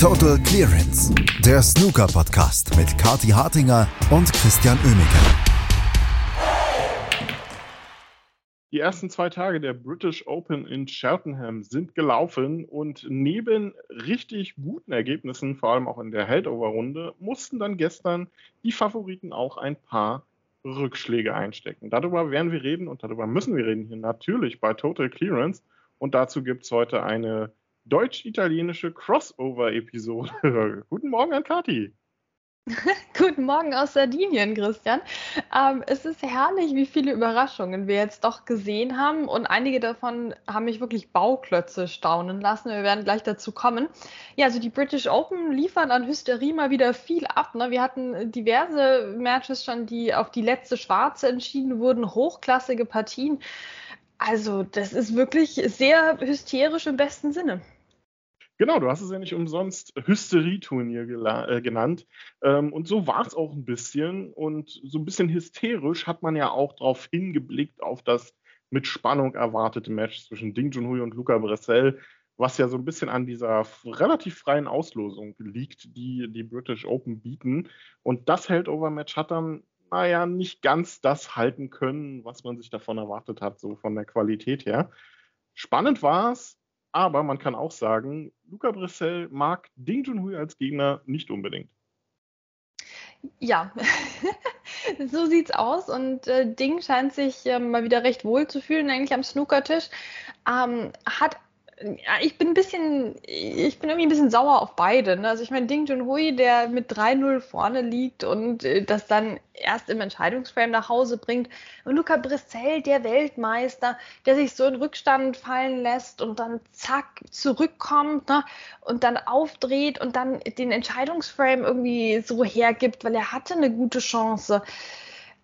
Total Clearance, der Snooker-Podcast mit Kati Hartinger und Christian Oemeke. Die ersten zwei Tage der British Open in Cheltenham sind gelaufen und neben richtig guten Ergebnissen, vor allem auch in der Heldover-Runde, mussten dann gestern die Favoriten auch ein paar Rückschläge einstecken. Darüber werden wir reden und darüber müssen wir reden hier natürlich bei Total Clearance. Und dazu gibt es heute eine deutsch-italienische Crossover-Episode. Guten Morgen an Kati. Guten Morgen aus Sardinien, Christian. Ähm, es ist herrlich, wie viele Überraschungen wir jetzt doch gesehen haben und einige davon haben mich wirklich Bauklötze staunen lassen. Wir werden gleich dazu kommen. Ja, also die British Open liefern an Hysterie mal wieder viel ab. Ne? Wir hatten diverse Matches schon, die auf die letzte Schwarze entschieden wurden, hochklassige Partien. Also das ist wirklich sehr hysterisch im besten Sinne. Genau, du hast es ja nicht umsonst Hysterieturnier äh, genannt. Ähm, und so war es auch ein bisschen. Und so ein bisschen hysterisch hat man ja auch darauf hingeblickt, auf das mit Spannung erwartete Match zwischen Ding Junhui und Luca Bressel, was ja so ein bisschen an dieser relativ freien Auslosung liegt, die die British Open bieten. Und das Heldover-Match hat dann, naja, nicht ganz das halten können, was man sich davon erwartet hat, so von der Qualität her. Spannend war es, aber man kann auch sagen, Luca Brissell mag Ding Junhui als Gegner nicht unbedingt. Ja, so sieht's aus und äh, Ding scheint sich äh, mal wieder recht wohl zu fühlen eigentlich am Snookertisch. Ähm, hat ich bin ein bisschen, ich bin irgendwie ein bisschen sauer auf beide. Ne? Also ich meine, Ding Junhui, der mit 3-0 vorne liegt und äh, das dann erst im Entscheidungsframe nach Hause bringt. Und Luca Brissell, der Weltmeister, der sich so in Rückstand fallen lässt und dann zack zurückkommt ne? und dann aufdreht und dann den Entscheidungsframe irgendwie so hergibt, weil er hatte eine gute Chance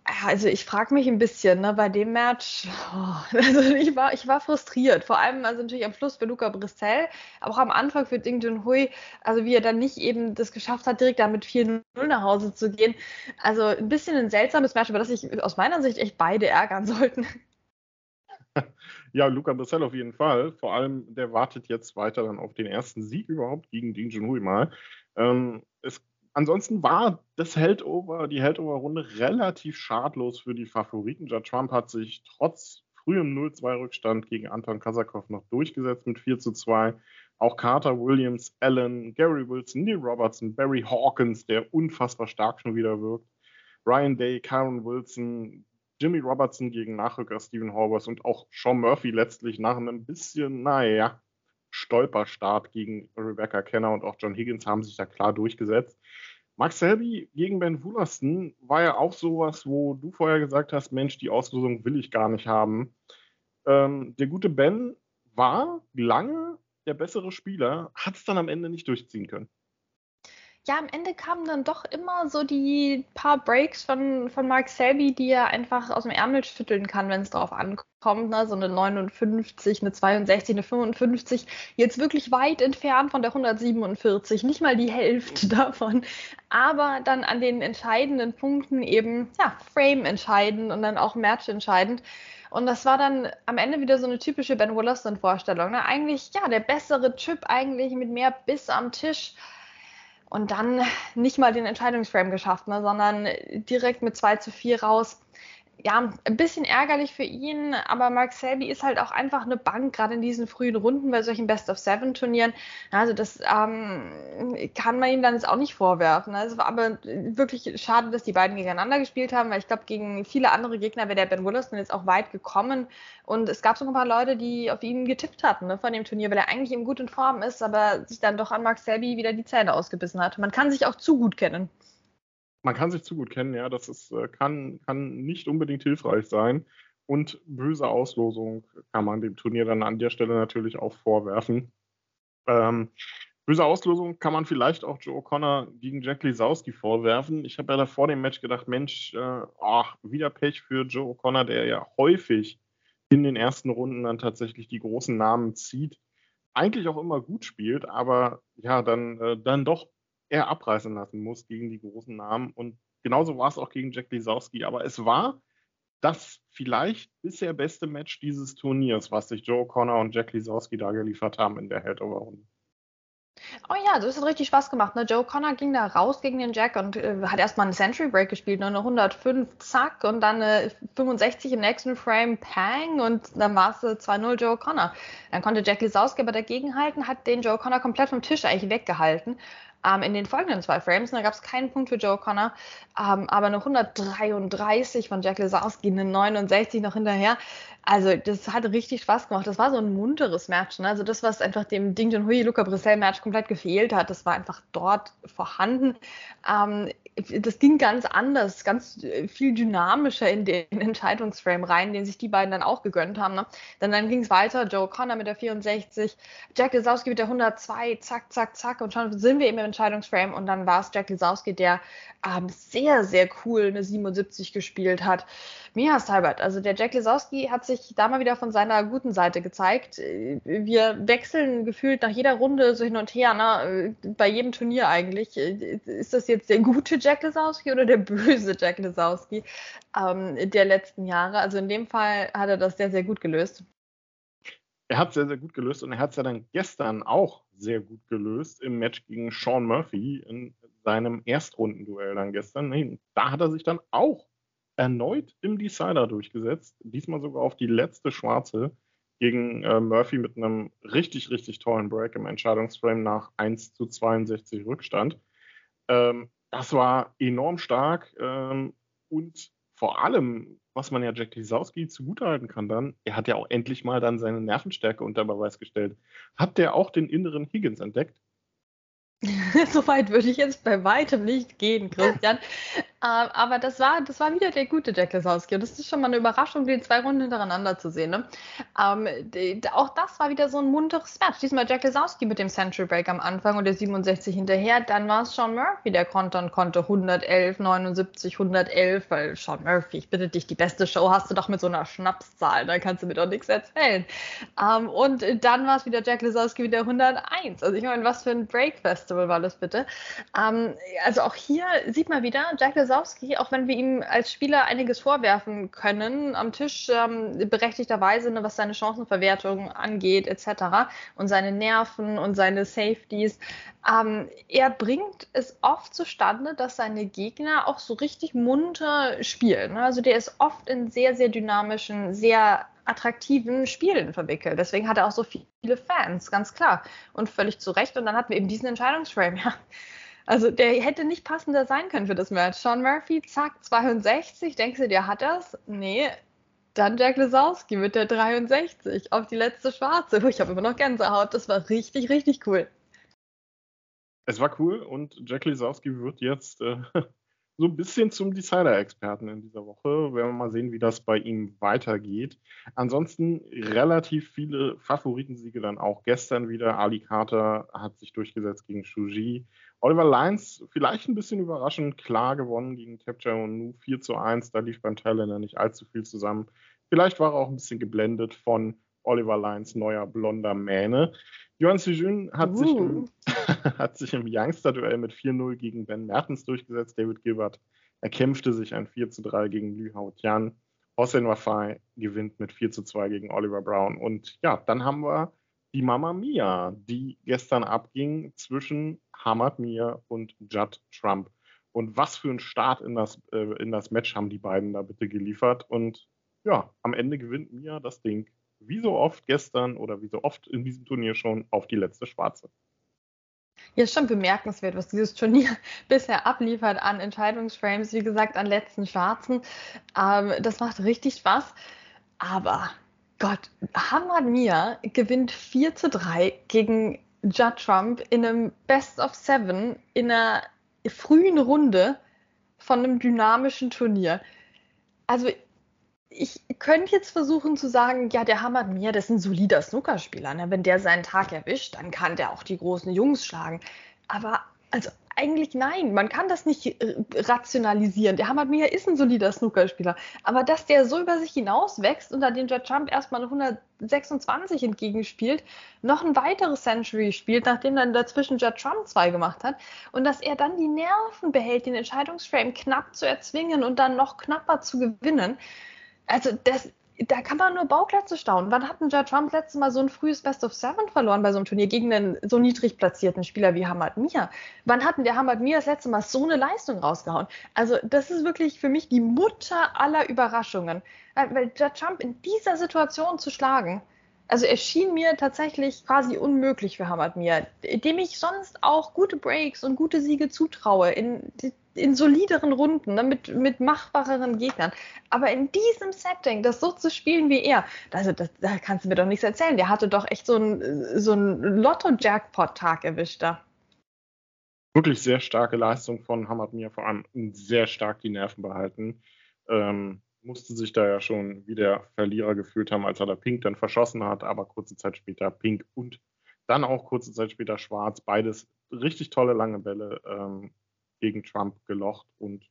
also ich frage mich ein bisschen, ne, bei dem Match, oh, also ich war, ich war frustriert. Vor allem also natürlich am Schluss für Luca Brissell, aber auch am Anfang für Ding Junhui, also wie er dann nicht eben das geschafft hat, direkt damit 4-0 nach Hause zu gehen. Also ein bisschen ein seltsames Match, aber das sich aus meiner Sicht echt beide ärgern sollten. Ja, Luca Brissell auf jeden Fall. Vor allem, der wartet jetzt weiter dann auf den ersten Sieg überhaupt gegen Ding Junhui mal. Ähm, es ansonsten war das Heldover, die Heldover-Runde relativ schadlos für die Favoriten. Judd Trump hat sich trotz frühem 0-2-Rückstand gegen Anton Kasakov noch durchgesetzt mit 4 zu 2. Auch Carter Williams, Allen, Gary Wilson, Neil Robertson, Barry Hawkins, der unfassbar stark schon wieder wirkt, Ryan Day, Karen Wilson, Jimmy Robertson gegen Nachrücker Stephen Horvath und auch Sean Murphy letztlich nach einem bisschen, naja, Stolperstart gegen Rebecca Kenner und auch John Higgins haben sich da klar durchgesetzt. Max Selby gegen Ben Woolaston war ja auch sowas, wo du vorher gesagt hast, Mensch, die Auslosung will ich gar nicht haben. Ähm, der gute Ben war lange der bessere Spieler, hat es dann am Ende nicht durchziehen können ja, am Ende kamen dann doch immer so die paar Breaks von, von Mark Selby, die er einfach aus dem Ärmel schütteln kann, wenn es darauf ankommt. Ne? So eine 59, eine 62, eine 55. Jetzt wirklich weit entfernt von der 147, nicht mal die Hälfte davon. Aber dann an den entscheidenden Punkten eben, ja, Frame entscheidend und dann auch Match entscheidend. Und das war dann am Ende wieder so eine typische Ben Wollaston-Vorstellung. Ne? Eigentlich, ja, der bessere Chip, eigentlich mit mehr Biss am Tisch und dann nicht mal den Entscheidungsframe geschafft, ne, sondern direkt mit 2 zu 4 raus ja, ein bisschen ärgerlich für ihn, aber Mark Selby ist halt auch einfach eine Bank, gerade in diesen frühen Runden bei solchen Best-of-Seven-Turnieren. Also das ähm, kann man ihm dann jetzt auch nicht vorwerfen. Also aber wirklich schade, dass die beiden gegeneinander gespielt haben, weil ich glaube, gegen viele andere Gegner wäre der Ben Williston jetzt auch weit gekommen. Und es gab so ein paar Leute, die auf ihn getippt hatten ne, von dem Turnier, weil er eigentlich in gut in Form ist, aber sich dann doch an Mark Selby wieder die Zähne ausgebissen hat. Man kann sich auch zu gut kennen man kann sich zu gut kennen, ja, das ist, äh, kann, kann nicht unbedingt hilfreich sein. Und böse Auslosung kann man dem Turnier dann an der Stelle natürlich auch vorwerfen. Ähm, böse Auslosung kann man vielleicht auch Joe O'Connor gegen Jack Lisowski vorwerfen. Ich habe ja da vor dem Match gedacht, Mensch, äh, ach, wieder Pech für Joe O'Connor, der ja häufig in den ersten Runden dann tatsächlich die großen Namen zieht. Eigentlich auch immer gut spielt, aber ja, dann, äh, dann doch er abreißen lassen muss gegen die großen Namen. Und genauso war es auch gegen Jack Lisowski. Aber es war das vielleicht bisher beste Match dieses Turniers, was sich Joe Connor und Jack Lisowski da geliefert haben in der Head-Over-Runde. Oh ja, das hat richtig Spaß gemacht. Ne? Joe Connor ging da raus gegen den Jack und äh, hat erstmal einen Century Break gespielt, ne? eine 105, zack, und dann eine 65 im nächsten Frame, pang, und dann war es 2-0 Joe Connor. Dann konnte Jack Lisowski aber dagegenhalten, hat den Joe Connor komplett vom Tisch eigentlich weggehalten ähm, in den folgenden zwei Frames. da gab es keinen Punkt für Joe Connor, ähm, aber eine 133 von Jack Lesowski, eine 69 noch hinterher. Also das hat richtig Spaß gemacht. Das war so ein munteres Match. Ne? Also das, was einfach dem Ding Junhui Luca Brissell Match komplett gefehlt hat, das war einfach dort vorhanden. Ähm, das ging ganz anders, ganz äh, viel dynamischer in den Entscheidungsframe rein, den sich die beiden dann auch gegönnt haben. Ne? Dann, dann ging es weiter, Joe Connor mit der 64, Jack Lesowski mit der 102, zack, zack, zack und schon sind wir eben im Entscheidungsframe und dann war es Jack Lesowski, der ähm, sehr, sehr cool eine 77 gespielt hat. Mia Seibert, also der Jack Lesowski hat sich da mal wieder von seiner guten Seite gezeigt. Wir wechseln gefühlt nach jeder Runde so hin und her, ne? bei jedem Turnier eigentlich. Ist das jetzt der gute Jack Lesowski oder der böse Jack Lesowski ähm, der letzten Jahre? Also in dem Fall hat er das sehr, sehr gut gelöst. Er hat es sehr, sehr gut gelöst und er hat es ja dann gestern auch sehr gut gelöst im Match gegen Sean Murphy in seinem Erstrundenduell dann gestern. Da hat er sich dann auch erneut im Decider durchgesetzt. Diesmal sogar auf die letzte Schwarze gegen äh, Murphy mit einem richtig, richtig tollen Break im Entscheidungsframe nach 1 zu 62 Rückstand. Ähm, das war enorm stark ähm, und vor allem, was man ja Jack Lisowski zugutehalten kann dann, er hat ja auch endlich mal dann seine Nervenstärke unter Beweis gestellt. Hat der auch den inneren Higgins entdeckt? so weit würde ich jetzt bei weitem nicht gehen, Christian. Ähm, aber das war, das war wieder der gute Jack Lesowski. Und das ist schon mal eine Überraschung, den zwei Runden hintereinander zu sehen. Ne? Ähm, die, auch das war wieder so ein munteres Match. Diesmal Jack Lesowski mit dem Central Break am Anfang und der 67 hinterher. Dann war es Sean Murphy, der kontern konnte 111, 79, 111. Weil Sean Murphy, ich bitte dich, die beste Show hast du doch mit so einer Schnapszahl. Da kannst du mir doch nichts erzählen. Ähm, und dann war es wieder Jack Lesowski wieder 101. Also ich meine, was für ein Break Festival war das bitte? Ähm, also auch hier sieht man wieder, Jack Lesowski auch wenn wir ihm als Spieler einiges vorwerfen können, am Tisch ähm, berechtigterweise, ne, was seine Chancenverwertung angeht, etc. und seine Nerven und seine Safeties, ähm, er bringt es oft zustande, dass seine Gegner auch so richtig munter spielen. Also der ist oft in sehr, sehr dynamischen, sehr attraktiven Spielen verwickelt. Deswegen hat er auch so viele Fans, ganz klar. Und völlig zu Recht. Und dann hatten wir eben diesen Entscheidungsframe. Ja also der hätte nicht passender sein können für das Match. Sean Murphy, zack, 62. Denkst du, der hat das? Nee. Dann Jack Lesowski mit der 63 auf die letzte Schwarze. Ich habe immer noch Gänsehaut. Das war richtig, richtig cool. Es war cool und Jack Lesowski wird jetzt äh, so ein bisschen zum Decider-Experten in dieser Woche. Werden wir mal sehen, wie das bei ihm weitergeht. Ansonsten relativ viele Favoritensiege dann auch gestern wieder. Ali Carter hat sich durchgesetzt gegen Shuji. Oliver Lyons vielleicht ein bisschen überraschend klar gewonnen gegen Tapcha und Nu 4 zu 1. Da lief beim Thailänder nicht allzu viel zusammen. Vielleicht war er auch ein bisschen geblendet von Oliver Lyons neuer blonder Mähne. Johann Sijun hat, uh. sich im, hat sich im Youngster-Duell mit 4-0 gegen Ben Mertens durchgesetzt. David Gilbert erkämpfte sich ein 4 zu 3 gegen Lü Hao Tian. Hossein Wafai gewinnt mit 4 zu 2 gegen Oliver Brown. Und ja, dann haben wir die Mama Mia, die gestern abging zwischen Hamad Mia und Judd Trump. Und was für ein Start in das, äh, in das Match haben die beiden da bitte geliefert. Und ja, am Ende gewinnt Mia das Ding, wie so oft gestern oder wie so oft in diesem Turnier schon, auf die letzte Schwarze. Ja, schon bemerkenswert, was dieses Turnier bisher abliefert an Entscheidungsframes, wie gesagt, an letzten Schwarzen. Ähm, das macht richtig Spaß. Aber Gott, Hamad Mia gewinnt 4 zu 3 gegen Judd Trump in einem Best of Seven in einer frühen Runde von einem dynamischen Turnier. Also ich könnte jetzt versuchen zu sagen, ja, der Hamad Mia, das ist ein solider Snookerspieler. Ne? Wenn der seinen Tag erwischt, dann kann der auch die großen Jungs schlagen. Aber also eigentlich nein, man kann das nicht äh, rationalisieren. Der Hamad Mia ist ein solider Snookerspieler, aber dass der so über sich hinaus wächst und da dem Judd Trump erstmal eine 126 entgegenspielt, noch ein weiteres Century spielt, nachdem dann dazwischen Judd Trump zwei gemacht hat und dass er dann die Nerven behält, den Entscheidungsframe knapp zu erzwingen und dann noch knapper zu gewinnen. Also das, da kann man nur Bauplätze staunen. Wann hat denn Ja Trump letztes Mal so ein frühes Best of Seven verloren bei so einem Turnier gegen einen so niedrig platzierten Spieler wie Hamad Mia? Wann hat denn der Hamad Mia das letzte Mal so eine Leistung rausgehauen? Also, das ist wirklich für mich die Mutter aller Überraschungen. Weil Ja Trump in dieser Situation zu schlagen, also er schien mir tatsächlich quasi unmöglich für Hamad Mia, dem ich sonst auch gute Breaks und gute Siege zutraue in in solideren Runden, ne, mit, mit machbareren Gegnern. Aber in diesem Setting, das so zu spielen wie er, also das, da kannst du mir doch nichts erzählen. Der hatte doch echt so einen so Lotto-Jackpot-Tag erwischt da. Wirklich sehr starke Leistung von Hamad Mir, vor allem sehr stark die Nerven behalten. Ähm, musste sich da ja schon wie der Verlierer gefühlt haben, als er da Pink dann verschossen hat, aber kurze Zeit später Pink und dann auch kurze Zeit später Schwarz. Beides richtig tolle lange Bälle. Ähm, gegen Trump gelocht und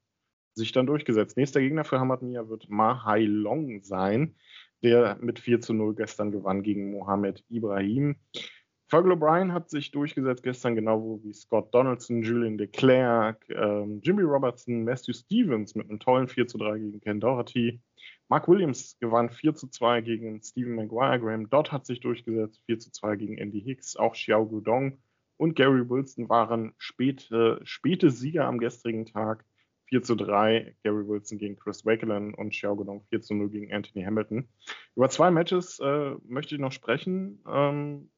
sich dann durchgesetzt. Nächster Gegner für Hamad Mia wird Mahai Long sein, der mit 4 zu 0 gestern gewann gegen Mohamed Ibrahim. Fergal O'Brien hat sich durchgesetzt gestern, genau wie Scott Donaldson, Julian de Klerk, ähm, Jimmy Robertson, Matthew Stevens mit einem tollen 4 zu 3 gegen Ken Doherty. Mark Williams gewann 4 zu 2 gegen Stephen Maguire. Graham Dodd hat sich durchgesetzt, 4 zu 2 gegen Andy Hicks. Auch Xiao Gudong und Gary Wilson waren späte, späte Sieger am gestrigen Tag. 4 zu 3, Gary Wilson gegen Chris Wakelin und Xiao Guodong 4 zu 0 gegen Anthony Hamilton. Über zwei Matches äh, möchte ich noch sprechen. Ähm,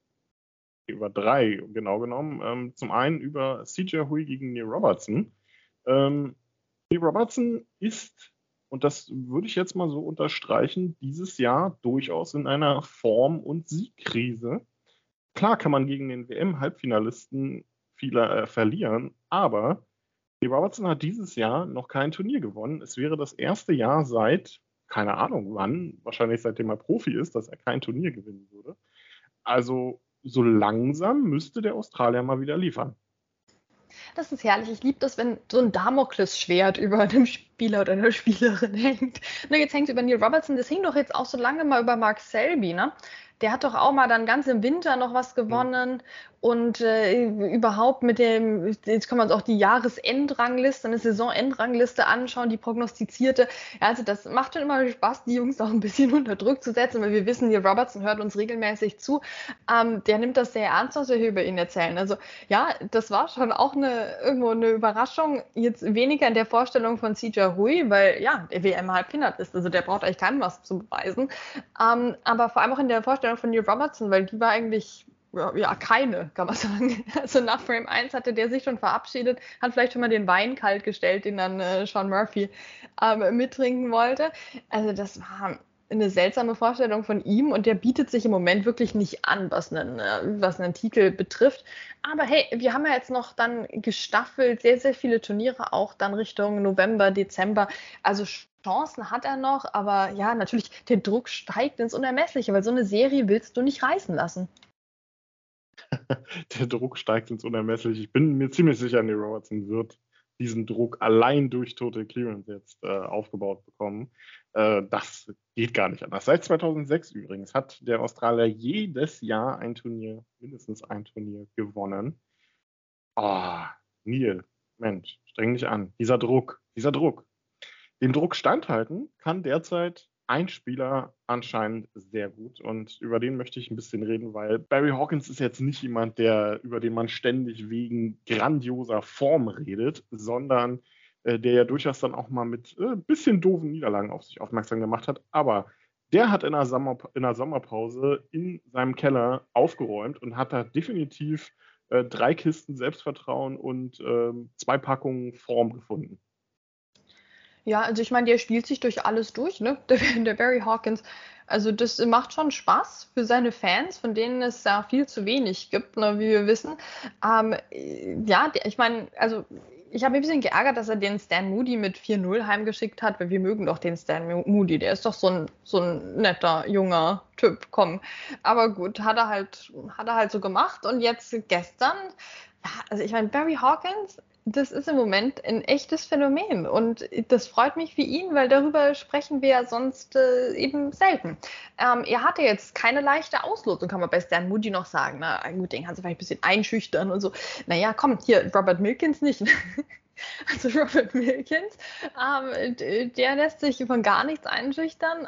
über drei, genau genommen. Ähm, zum einen über CJ Hui gegen Neil Robertson. Ähm, Neil Robertson ist, und das würde ich jetzt mal so unterstreichen, dieses Jahr durchaus in einer Form- und Siegkrise. Klar kann man gegen den WM-Halbfinalisten viele äh, verlieren, aber die Robertson hat dieses Jahr noch kein Turnier gewonnen. Es wäre das erste Jahr seit, keine Ahnung wann, wahrscheinlich seitdem er Profi ist, dass er kein Turnier gewinnen würde. Also so langsam müsste der Australier mal wieder liefern. Das ist herrlich. Ich liebe das, wenn so ein Damoklesschwert über einem Spieler oder einer Spielerin hängt. Na, jetzt hängt es über Neil Robertson. Das hing doch jetzt auch so lange mal über Mark Selby, ne? Der hat doch auch mal dann ganz im Winter noch was gewonnen. Und äh, überhaupt mit dem, jetzt kann man uns auch die Jahresendrangliste, eine Saisonendrangliste anschauen, die prognostizierte. Ja, also das macht schon immer Spaß, die Jungs auch ein bisschen unter Druck zu setzen, weil wir wissen, hier Robertson hört uns regelmäßig zu. Ähm, der nimmt das sehr ernst, was wir hier über ihn erzählen. Also ja, das war schon auch eine irgendwo eine Überraschung. Jetzt weniger in der Vorstellung von CJ Hui, weil ja, der WM-Halbfinale ist, also der braucht eigentlich keinem was zu beweisen. Ähm, aber vor allem auch in der Vorstellung von Neil Robertson, weil die war eigentlich ja, keine, kann man sagen. Also nach Frame 1 hatte der sich schon verabschiedet, hat vielleicht schon mal den Wein kalt gestellt, den dann äh, Sean Murphy ähm, mittrinken wollte. Also das war eine seltsame Vorstellung von ihm und der bietet sich im Moment wirklich nicht an, was einen, äh, was einen Titel betrifft. Aber hey, wir haben ja jetzt noch dann gestaffelt sehr, sehr viele Turniere auch dann Richtung November, Dezember. Also Chancen hat er noch, aber ja, natürlich, der Druck steigt ins Unermessliche, weil so eine Serie willst du nicht reißen lassen. der Druck steigt ins Unermessliche. Ich bin mir ziemlich sicher, Neil Robertson wird diesen Druck allein durch Total Clearance jetzt äh, aufgebaut bekommen. Äh, das geht gar nicht anders. Seit 2006 übrigens hat der Australier jedes Jahr ein Turnier, mindestens ein Turnier gewonnen. Ah, oh, Neil, Mensch, streng dich an. Dieser Druck, dieser Druck. Dem Druck standhalten kann derzeit ein Spieler anscheinend sehr gut und über den möchte ich ein bisschen reden, weil Barry Hawkins ist jetzt nicht jemand, der über den man ständig wegen grandioser Form redet, sondern äh, der ja durchaus dann auch mal mit ein äh, bisschen doofen Niederlagen auf sich aufmerksam gemacht hat. Aber der hat in der, Sommer, in der Sommerpause in seinem Keller aufgeräumt und hat da definitiv äh, drei Kisten Selbstvertrauen und ähm, zwei Packungen Form gefunden. Ja, also ich meine, der spielt sich durch alles durch, ne? Der, der Barry Hawkins. Also das macht schon Spaß für seine Fans, von denen es ja viel zu wenig gibt, ne, wie wir wissen. Ähm, ja, ich meine, also ich habe mich ein bisschen geärgert, dass er den Stan Moody mit 4-0 heimgeschickt hat, weil wir mögen doch den Stan Moody. Der ist doch so ein, so ein netter, junger Typ, komm. Aber gut, hat er halt, hat er halt so gemacht. Und jetzt gestern, also ich meine, Barry Hawkins das ist im Moment ein echtes Phänomen und das freut mich für ihn, weil darüber sprechen wir ja sonst äh, eben selten. Ähm, er hatte jetzt keine leichte Auslosung, kann man bei Stan Moody noch sagen. Na gut, den kannst du vielleicht ein bisschen einschüchtern und so. Naja, komm, hier, Robert Milkins nicht. also Robert Milkins, ähm, der lässt sich von gar nichts einschüchtern,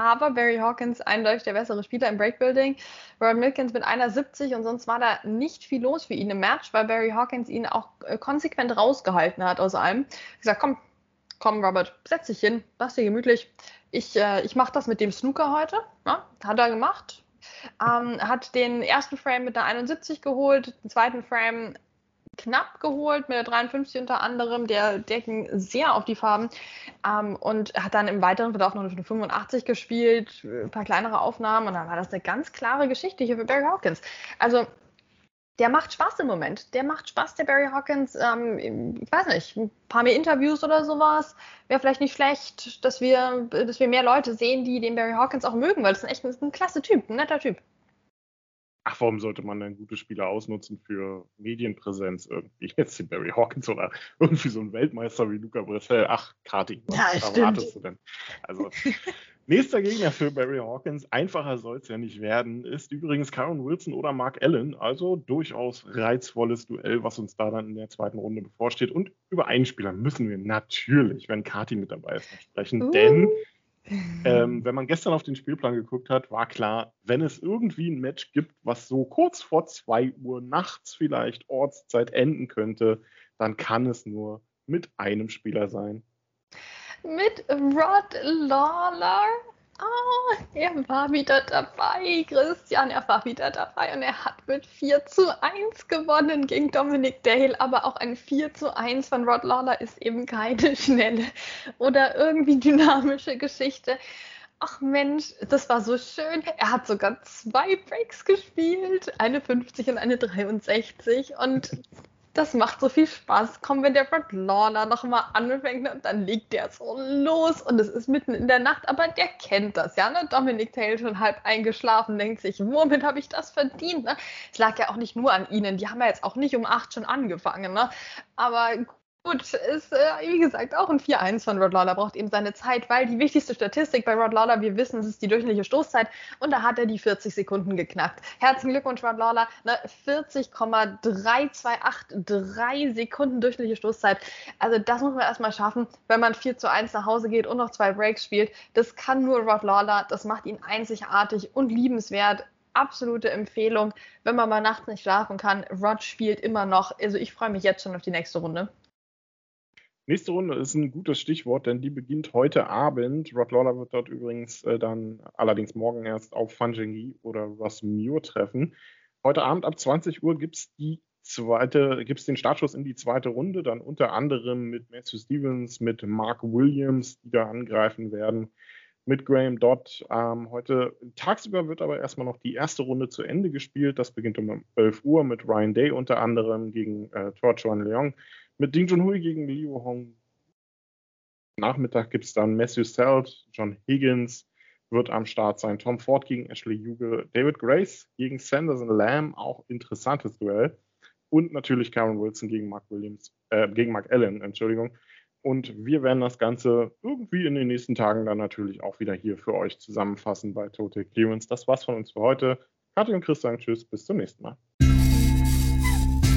aber Barry Hawkins eindeutig der bessere Spieler im Breakbuilding. Robert Milkins mit einer 70 und sonst war da nicht viel los für ihn im Match, weil Barry Hawkins ihn auch äh, konsequent rausgehalten hat aus allem. Ich gesagt, komm, komm Robert, setz dich hin, lass dir gemütlich. Ich, äh, ich mache das mit dem Snooker heute. Ja, hat er gemacht. Ähm, hat den ersten Frame mit der 71 geholt, den zweiten Frame knapp geholt mit der 53 unter anderem. Der, ging sehr auf die Farben ähm, und hat dann im weiteren Verlauf noch eine 85 gespielt, ein paar kleinere Aufnahmen und dann war das eine ganz klare Geschichte hier für Barry Hawkins. Also der macht Spaß im Moment. Der macht Spaß, der Barry Hawkins. Ähm, ich weiß nicht, ein paar mehr Interviews oder sowas. Wäre vielleicht nicht schlecht, dass wir, dass wir mehr Leute sehen, die den Barry Hawkins auch mögen, weil das ist ein echt ein, ein klasse Typ, ein netter Typ. Ach, warum sollte man denn gute Spieler ausnutzen für Medienpräsenz irgendwie? Jetzt den Barry Hawkins oder irgendwie so ein Weltmeister wie Luca Bressel. Ach, Kati, was ja, erwartest du denn? Also, nächster Gegner für Barry Hawkins, einfacher soll es ja nicht werden, ist übrigens Karen Wilson oder Mark Allen. Also durchaus reizvolles Duell, was uns da dann in der zweiten Runde bevorsteht. Und über einen Spieler müssen wir natürlich, wenn Kati mit dabei ist, sprechen, uh. denn ähm, wenn man gestern auf den Spielplan geguckt hat, war klar, wenn es irgendwie ein Match gibt, was so kurz vor 2 Uhr nachts vielleicht Ortszeit enden könnte, dann kann es nur mit einem Spieler sein. Mit Rod Lawler? Oh, er war wieder dabei, Christian, er war wieder dabei und er hat mit 4 zu 1 gewonnen gegen Dominic Dale, aber auch ein 4 zu 1 von Rod Lawler ist eben keine schnelle oder irgendwie dynamische Geschichte. Ach Mensch, das war so schön. Er hat sogar zwei Breaks gespielt, eine 50 und eine 63 und das macht so viel Spaß. Komm, wenn der Brad Lawler nochmal anfängt und dann liegt der so los und es ist mitten in der Nacht, aber der kennt das, ja, ne? Dominic Taylor schon halb eingeschlafen, denkt sich, womit habe ich das verdient, ne? Es lag ja auch nicht nur an ihnen, die haben ja jetzt auch nicht um acht schon angefangen, ne? Aber Gut, ist äh, wie gesagt auch ein 4-1 von Rod Lawler, braucht eben seine Zeit, weil die wichtigste Statistik bei Rod Lawler, wir wissen, es ist die durchschnittliche Stoßzeit und da hat er die 40 Sekunden geknackt. Herzlichen Glückwunsch, Rod Lawler, ne, 40,3283 Sekunden durchschnittliche Stoßzeit. Also das muss man erstmal schaffen, wenn man 4 zu 1 nach Hause geht und noch zwei Breaks spielt. Das kann nur Rod Lawler, das macht ihn einzigartig und liebenswert absolute Empfehlung, wenn man mal nachts nicht schlafen kann. Rod spielt immer noch. Also ich freue mich jetzt schon auf die nächste Runde. Nächste Runde ist ein gutes Stichwort, denn die beginnt heute Abend. Rod Lawler wird dort übrigens äh, dann allerdings morgen erst auf Fanjengi oder Ross Muir treffen. Heute Abend ab 20 Uhr gibt es die zweite, gibt den Startschuss in die zweite Runde, dann unter anderem mit Matthew Stevens, mit Mark Williams, die da angreifen werden, mit Graham Dodd. Ähm, heute tagsüber wird aber erstmal noch die erste Runde zu Ende gespielt. Das beginnt um 11 Uhr mit Ryan Day unter anderem gegen äh, Tor Chuan Leong. Mit Ding Junhui gegen Liu Hong. Nachmittag gibt es dann Matthew Selt, John Higgins wird am Start sein, Tom Ford gegen Ashley Huge, David Grace gegen Sanderson Lamb, auch interessantes Duell. Und natürlich Karen Wilson gegen Mark Williams, äh, gegen Mark Allen, Entschuldigung. Und wir werden das Ganze irgendwie in den nächsten Tagen dann natürlich auch wieder hier für euch zusammenfassen bei Total Clearance. Das war's von uns für heute. Kathi und Chris sagen Tschüss, bis zum nächsten Mal.